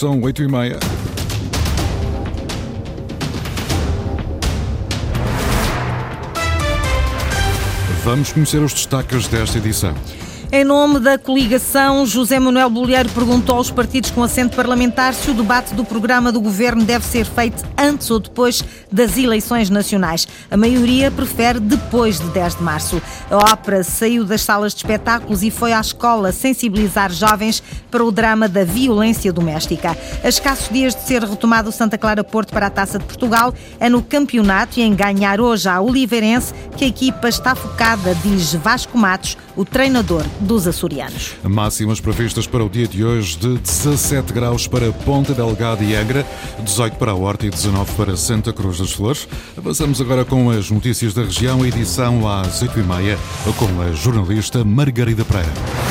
São oito e meia. Vamos conhecer os destaques desta edição. Em nome da coligação, José Manuel Bolheiro perguntou aos partidos com assento parlamentar se o debate do programa do governo deve ser feito antes ou depois das eleições nacionais. A maioria prefere depois de 10 de março. A ópera saiu das salas de espetáculos e foi à escola sensibilizar jovens para o drama da violência doméstica. A escassos dias de ser retomado o Santa Clara Porto para a Taça de Portugal, é no campeonato e em ganhar hoje a Oliveirense que a equipa está focada, diz Vasco Matos, o treinador dos açorianos. Máximas previstas para o dia de hoje de 17 graus para Ponta Delgada e Angra, 18 para a Horta e 19 para Santa Cruz das Flores. Avançamos agora com as notícias da região, edição às 8h30, com a jornalista Margarida Pereira.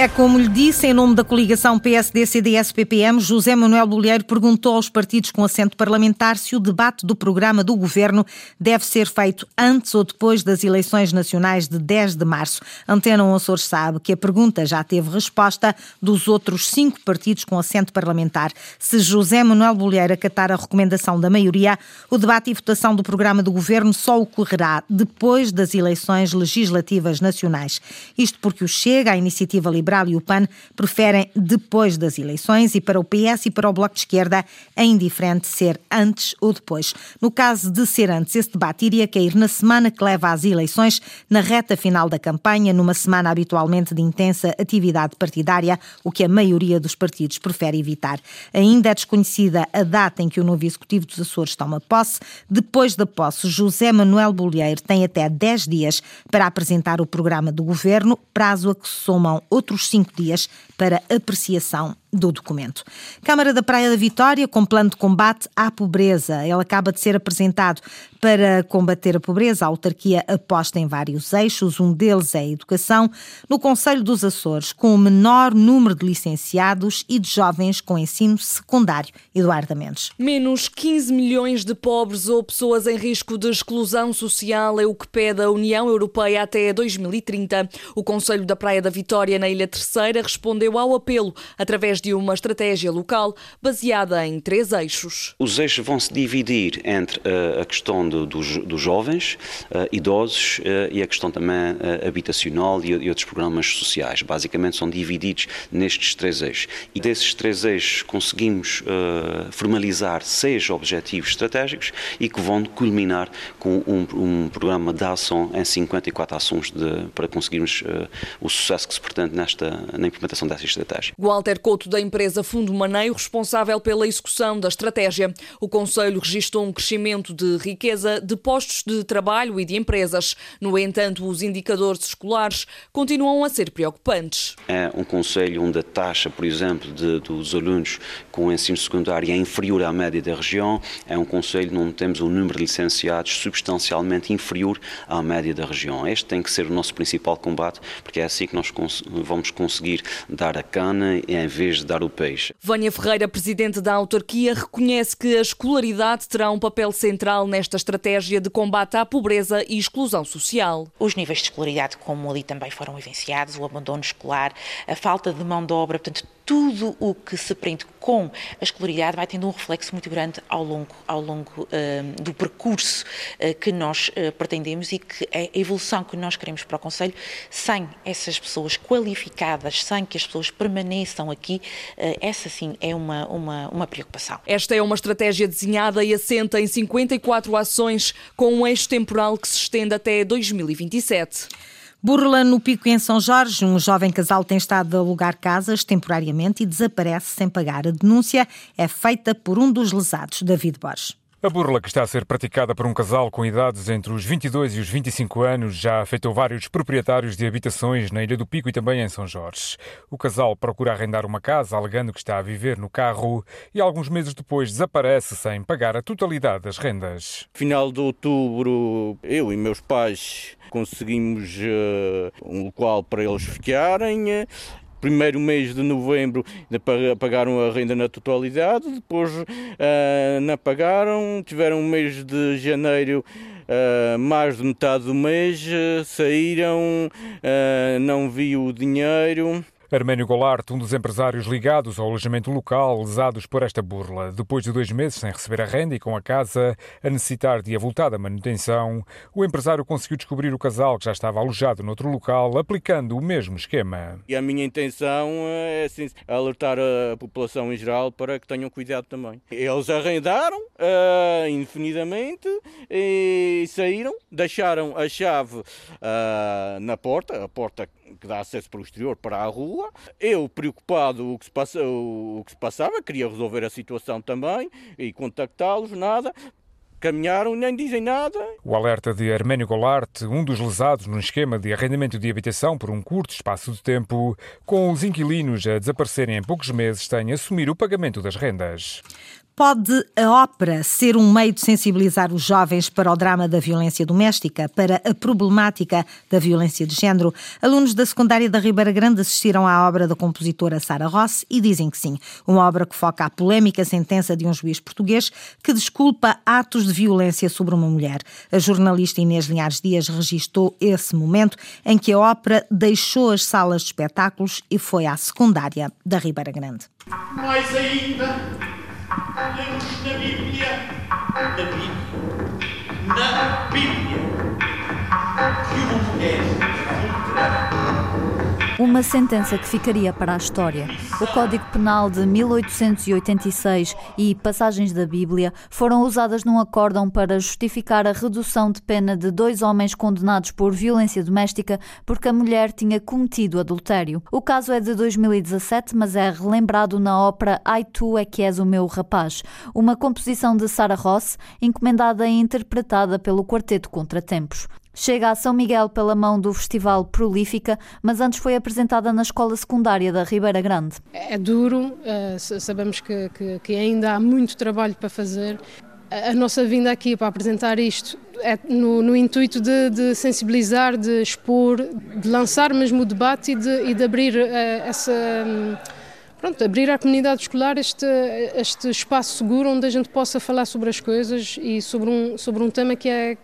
É como lhe disse, em nome da coligação PSD-CDS-PPM, José Manuel Bolheiro perguntou aos partidos com assento parlamentar se o debate do programa do governo deve ser feito antes ou depois das eleições nacionais de 10 de março. Antena Açores sabe que a pergunta já teve resposta dos outros cinco partidos com assento parlamentar. Se José Manuel Bolheiro acatar a recomendação da maioria, o debate e votação do programa do governo só ocorrerá depois das eleições legislativas nacionais. Isto porque o Chega, a Iniciativa Liberal, Liberal e o PAN preferem depois das eleições e para o PS e para o Bloco de Esquerda é indiferente ser antes ou depois. No caso de ser antes, esse debate iria cair na semana que leva às eleições, na reta final da campanha, numa semana habitualmente de intensa atividade partidária, o que a maioria dos partidos prefere evitar. Ainda é desconhecida a data em que o novo Executivo dos Açores toma posse. Depois da posse, José Manuel Bolheiro tem até 10 dias para apresentar o programa do governo, prazo a que se somam outros outros cinco dias para apreciação do documento. Câmara da Praia da Vitória, com plano de combate à pobreza. Ele acaba de ser apresentado para combater a pobreza. A autarquia aposta em vários eixos, um deles é a educação. No Conselho dos Açores, com o menor número de licenciados e de jovens com ensino secundário. Eduardo Mendes. Menos 15 milhões de pobres ou pessoas em risco de exclusão social é o que pede a União Europeia até 2030. O Conselho da Praia da Vitória, na Ilha Terceira, respondeu ao apelo através através de uma estratégia local baseada em três eixos. Os eixos vão se dividir entre uh, a questão do, dos, dos, jovens, uh, idosos uh, e a questão também habitacional e, e, outros programas sociais. Basicamente são divididos nestes três eixos. E desses três eixos conseguimos formalizar seis objetivos estratégicos e que vão culminar com um, um programa de ação em 54 ações de, para conseguirmos o sucesso que se pretende nesta, na implementação dessa estratégia. Walter Couto da empresa Fundo Maneio, responsável pela execução da estratégia. O Conselho registrou um crescimento de riqueza de postos de trabalho e de empresas. No entanto, os indicadores escolares continuam a ser preocupantes. É um Conselho onde a taxa, por exemplo, de, dos alunos com ensino secundário é inferior à média da região. É um Conselho onde temos um número de licenciados substancialmente inferior à média da região. Este tem que ser o nosso principal combate, porque é assim que nós vamos conseguir dar a cana em vez de dar o peixe. Vânia Ferreira, presidente da autarquia, reconhece que a escolaridade terá um papel central nesta estratégia de combate à pobreza e exclusão social. Os níveis de escolaridade, como ali também foram evidenciados, o abandono escolar, a falta de mão de obra, portanto, tudo o que se prende com a escolaridade vai tendo um reflexo muito grande ao longo, ao longo uh, do percurso uh, que nós uh, pretendemos e que é a evolução que nós queremos para o Conselho, sem essas pessoas qualificadas, sem que as pessoas permaneçam aqui, essa sim é uma, uma, uma preocupação. Esta é uma estratégia desenhada e assenta em 54 ações com um eixo temporal que se estende até 2027. Burla no Pico em São Jorge, um jovem casal tem estado a alugar casas temporariamente e desaparece sem pagar. A denúncia é feita por um dos lesados, David Borges. A burla que está a ser praticada por um casal com idades entre os 22 e os 25 anos já afetou vários proprietários de habitações na Ilha do Pico e também em São Jorge. O casal procura arrendar uma casa alegando que está a viver no carro e alguns meses depois desaparece sem pagar a totalidade das rendas. Final de outubro, eu e meus pais conseguimos uh, um local para eles ficarem primeiro mês de novembro pagaram a renda na totalidade, depois uh, não pagaram, tiveram um mês de janeiro uh, mais de metade do mês, uh, saíram, não vi o dinheiro. Arménio Golart, um dos empresários ligados ao alojamento local, lesados por esta burla. Depois de dois meses sem receber a renda e com a casa a necessitar de avultada manutenção, o empresário conseguiu descobrir o casal que já estava alojado noutro local, aplicando o mesmo esquema. E a minha intenção é assim, alertar a população em geral para que tenham cuidado também. Eles arrendaram uh, indefinidamente e saíram, deixaram a chave uh, na porta, a porta que dá acesso para o exterior, para a rua. Eu, preocupado o que se, passa, o que se passava, queria resolver a situação também e contactá-los, nada caminharam nem dizem nada. O alerta de Arménio Golart, um dos lesados num esquema de arrendamento de habitação por um curto espaço de tempo, com os inquilinos a desaparecerem em poucos meses, tem assumir o pagamento das rendas. Pode a ópera ser um meio de sensibilizar os jovens para o drama da violência doméstica, para a problemática da violência de género? Alunos da secundária da Ribeira Grande assistiram à obra da compositora Sara Ross e dizem que sim. Uma obra que foca a polémica sentença de um juiz português que desculpa atos de violência sobre uma mulher. A jornalista Inês Linhares Dias registou esse momento em que a ópera deixou as salas de espetáculos e foi à secundária da Ribeira Grande. Mais ainda lemos na Bíblia, na Bíblia, na Bíblia, que uma mulher uma sentença que ficaria para a história. O Código Penal de 1886 e passagens da Bíblia foram usadas num acórdão para justificar a redução de pena de dois homens condenados por violência doméstica porque a mulher tinha cometido adultério. O caso é de 2017, mas é relembrado na ópera Ai Tu é que és o meu rapaz, uma composição de Sarah Ross, encomendada e interpretada pelo Quarteto Contratempos. Chega a São Miguel pela mão do Festival Prolífica, mas antes foi apresentada na escola secundária da Ribeira Grande. É duro, eh, sabemos que, que, que ainda há muito trabalho para fazer. A nossa vinda aqui para apresentar isto é no, no intuito de, de, sensibilizar, de expor, de lançar mesmo o debate e de, e de abrir uh, essa. Pronto, abrir à comunidade escolar este, este espaço seguro onde a gente possa falar sobre as coisas e sobre um, sobre um tema que, é,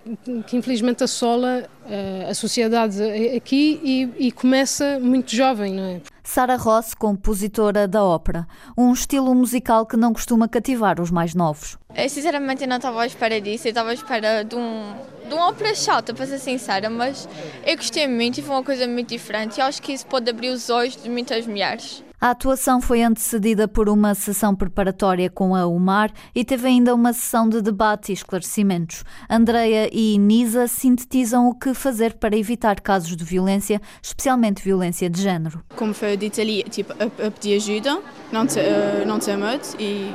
que infelizmente assola uh, a sociedade aqui e, e, começa muito jovem, não é? Sara Ross, compositora da ópera, um estilo musical que não costuma cativar os mais novos. Eu sinceramente não estava à espera disso, eu estava à espera de um, de uma ópera chata, para ser sincera, mas eu gostei muito e foi uma coisa muito diferente e acho que isso pode abrir os olhos de muitas mulheres. A atuação foi antecedida por uma sessão preparatória com a UMAR e teve ainda uma sessão de debate e esclarecimentos. Andreia e Nisa sintetizam o que fazer para evitar casos de violência, especialmente violência de género. Como foi dito ali, tipo, a, a pedir ajuda, não ter, uh, não ter medo e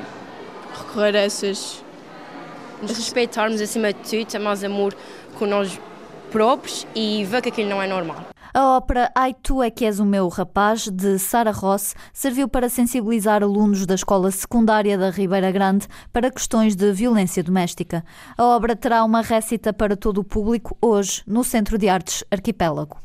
recorrer a essas... Respeitarmos acima de tudo, ter mais amor com nós próprios e ver que aquilo não é normal. A ópera Ai Tu é que és o meu rapaz, de Sara Ross, serviu para sensibilizar alunos da escola secundária da Ribeira Grande para questões de violência doméstica. A obra terá uma récita para todo o público hoje no Centro de Artes Arquipélago.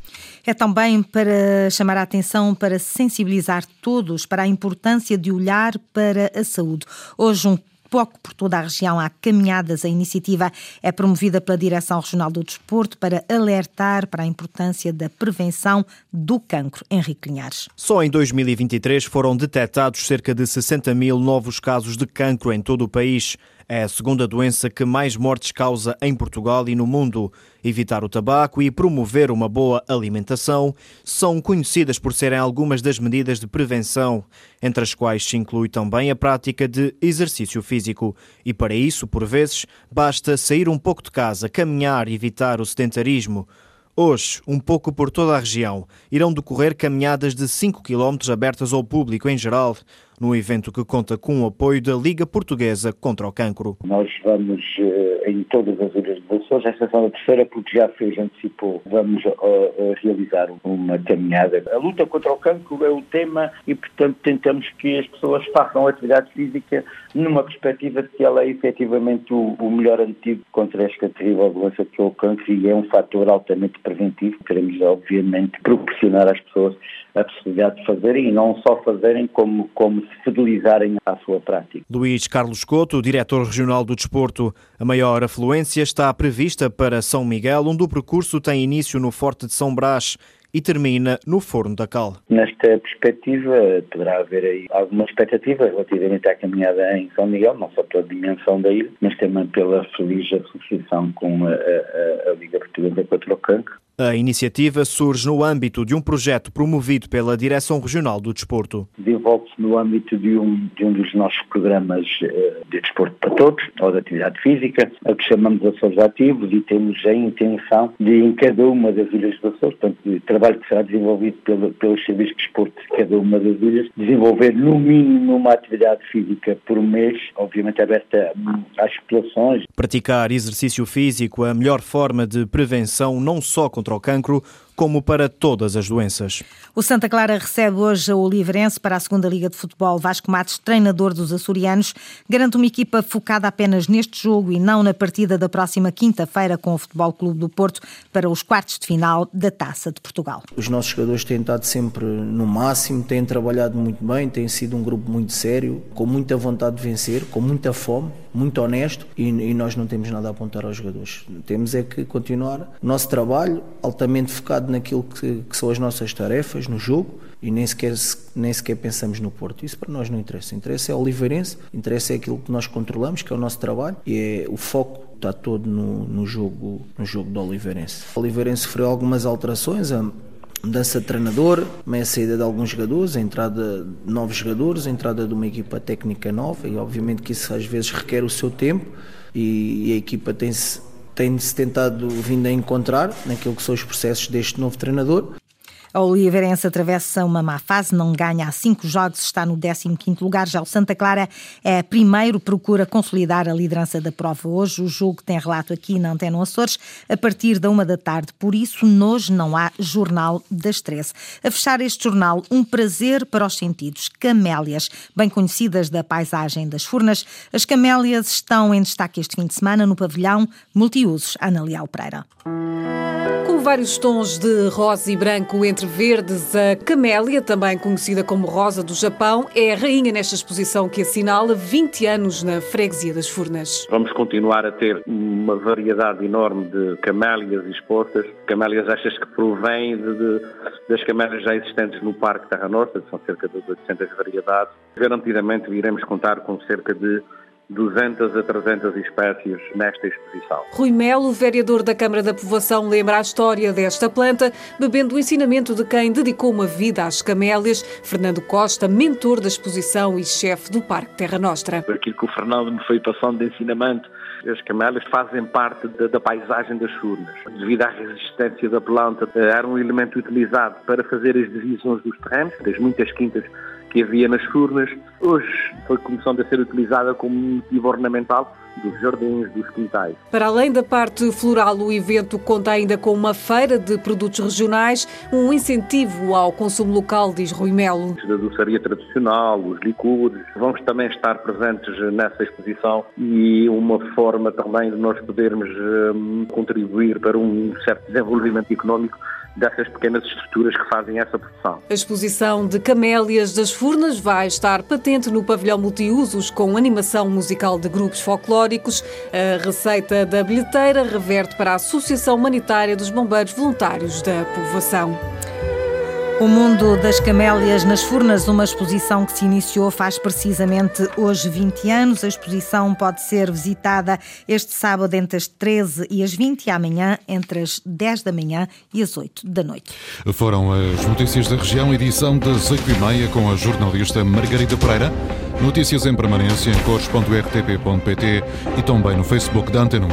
É também para chamar a atenção, para sensibilizar todos para a importância de olhar para a saúde. Hoje, um pouco por toda a região há caminhadas. A iniciativa é promovida pela Direção Regional do Desporto para alertar para a importância da prevenção do cancro. Henrique Linhares. Só em 2023 foram detectados cerca de 60 mil novos casos de cancro em todo o país. É a segunda doença que mais mortes causa em Portugal e no mundo. Evitar o tabaco e promover uma boa alimentação são conhecidas por serem algumas das medidas de prevenção, entre as quais se inclui também a prática de exercício físico. E para isso, por vezes, basta sair um pouco de casa, caminhar e evitar o sedentarismo. Hoje, um pouco por toda a região, irão decorrer caminhadas de 5 km abertas ao público em geral, no evento que conta com o apoio da Liga Portuguesa contra o Cancro. Nós vamos eh, em todas as ilhas de Açores, esta são a terceira porque já fez, antecipou, vamos uh, uh, realizar uma caminhada. A luta contra o cancro é o tema e, portanto, tentamos que as pessoas façam atividade física numa perspectiva de que ela é efetivamente o, o melhor antídoto contra esta terrível doença que é o cancro e é um fator altamente preventivo. Queremos, obviamente, proporcionar às pessoas a possibilidade de fazerem e não só fazerem, como, como se fidelizarem à sua prática. Luís Carlos Couto, diretor regional do desporto. A maior afluência está prevista para São Miguel, onde o percurso tem início no Forte de São Brás e termina no Forno da Cal. Nesta perspectiva, poderá haver aí alguma expectativa relativamente à caminhada em São Miguel, não só pela dimensão da ilha, mas também pela feliz associação com a, a, a Liga Portuguesa contra o Cancro. A iniciativa surge no âmbito de um projeto promovido pela Direção Regional do Desporto. Desenvolve-se no âmbito de um, de um dos nossos programas eh, de desporto para todos, ou de atividade física, a que chamamos Açores Ativos, e temos a intenção de, em cada uma das ilhas do Açores, portanto, o trabalho que será desenvolvido pelo, pelos serviços de desporto de cada uma das ilhas, desenvolver no mínimo uma atividade física por mês, obviamente aberta às populações. Praticar exercício físico é a melhor forma de prevenção, não só contra contra o cancro, como para todas as doenças. O Santa Clara recebe hoje o Oliveirense para a segunda Liga de Futebol. Vasco Matos, treinador dos açorianos, garante uma equipa focada apenas neste jogo e não na partida da próxima quinta-feira com o Futebol Clube do Porto para os quartos de final da Taça de Portugal. Os nossos jogadores têm estado sempre no máximo, têm trabalhado muito bem, têm sido um grupo muito sério, com muita vontade de vencer, com muita fome, muito honesto e, e nós não temos nada a apontar aos jogadores. Temos é que continuar o nosso trabalho altamente focado focado naquilo que, que, são as nossas tarefas no jogo e nem sequer, nem sequer pensamos no Porto. Isso para nós não interessa. Interessa é o Oliveirense, interessa é aquilo que nós controlamos, que é o nosso trabalho e é o foco está todo no, no jogo no jogo do Oliveirense. O Oliveirense sofreu algumas alterações, a mudança de treinador, a saída de alguns jogadores, a entrada de novos jogadores, a entrada de uma equipa técnica nova e obviamente que isso às vezes requer o seu tempo e, e a equipa tem-se tem-se tentado vindo a encontrar naquilo que são os processos deste novo treinador. A Oliveirense atravessa uma má fase, não ganha há cinco jogos, está no 15º lugar. Já o Santa Clara é primeiro, procura consolidar a liderança da prova hoje. O jogo tem relato aqui na Antena Açores a partir da uma da tarde. Por isso, hoje não há Jornal das 13. A fechar este jornal, um prazer para os sentidos. Camélias, bem conhecidas da paisagem das Furnas. As camélias estão em destaque este fim de semana no pavilhão Multiusos Ana Leal Pereira. Com vários tons de rosa e branco entre verdes, a camélia, também conhecida como rosa do Japão, é a rainha nesta exposição que assinala 20 anos na freguesia das Furnas. Vamos continuar a ter uma variedade enorme de camélias expostas, camélias estas que provêm de, de, das camélias já existentes no Parque Terra que são cerca de 800 variedades. Garantidamente iremos contar com cerca de 200 a 300 espécies nesta exposição. Rui Melo, vereador da Câmara da Povoação, lembra a história desta planta, bebendo o ensinamento de quem dedicou uma vida às camélias. Fernando Costa, mentor da exposição e chefe do Parque Terra Nostra. Aquilo que o Fernando me foi passando de ensinamento as camélias fazem parte da, da, paisagem das furnas. Devido à resistência da planta, era um elemento utilizado para fazer as divisões dos terrenos, das muitas quintas que havia nas furnas. Hoje foi começando a ser utilizada como motivo ornamental dos jardins, dos quintais. Para além da parte floral, o evento conta ainda com uma feira de produtos regionais, um incentivo ao consumo local, diz Rui Melo. Da doçaria tradicional, os licores, vamos também estar presentes nessa exposição e uma forma também de nós podermos um, contribuir para um certo desenvolvimento económico dessas pequenas estruturas que fazem essa produção. A exposição de Camélias das Furnas vai estar patente no pavilhão multiusos com animação musical de grupos folclóricos. A receita da bilheteira reverte para a Associação Humanitária dos Bombeiros Voluntários da Povoação. O Mundo das Camélias nas Furnas, uma exposição que se iniciou faz precisamente hoje 20 anos. A exposição pode ser visitada este sábado entre as 13 e as 20 e amanhã entre as 10 da manhã e as 8 da noite. Foram as notícias da região, edição das 8h30 com a jornalista Margarida Pereira. Notícias em permanência em cores.rtp.pt e também no Facebook da Antena.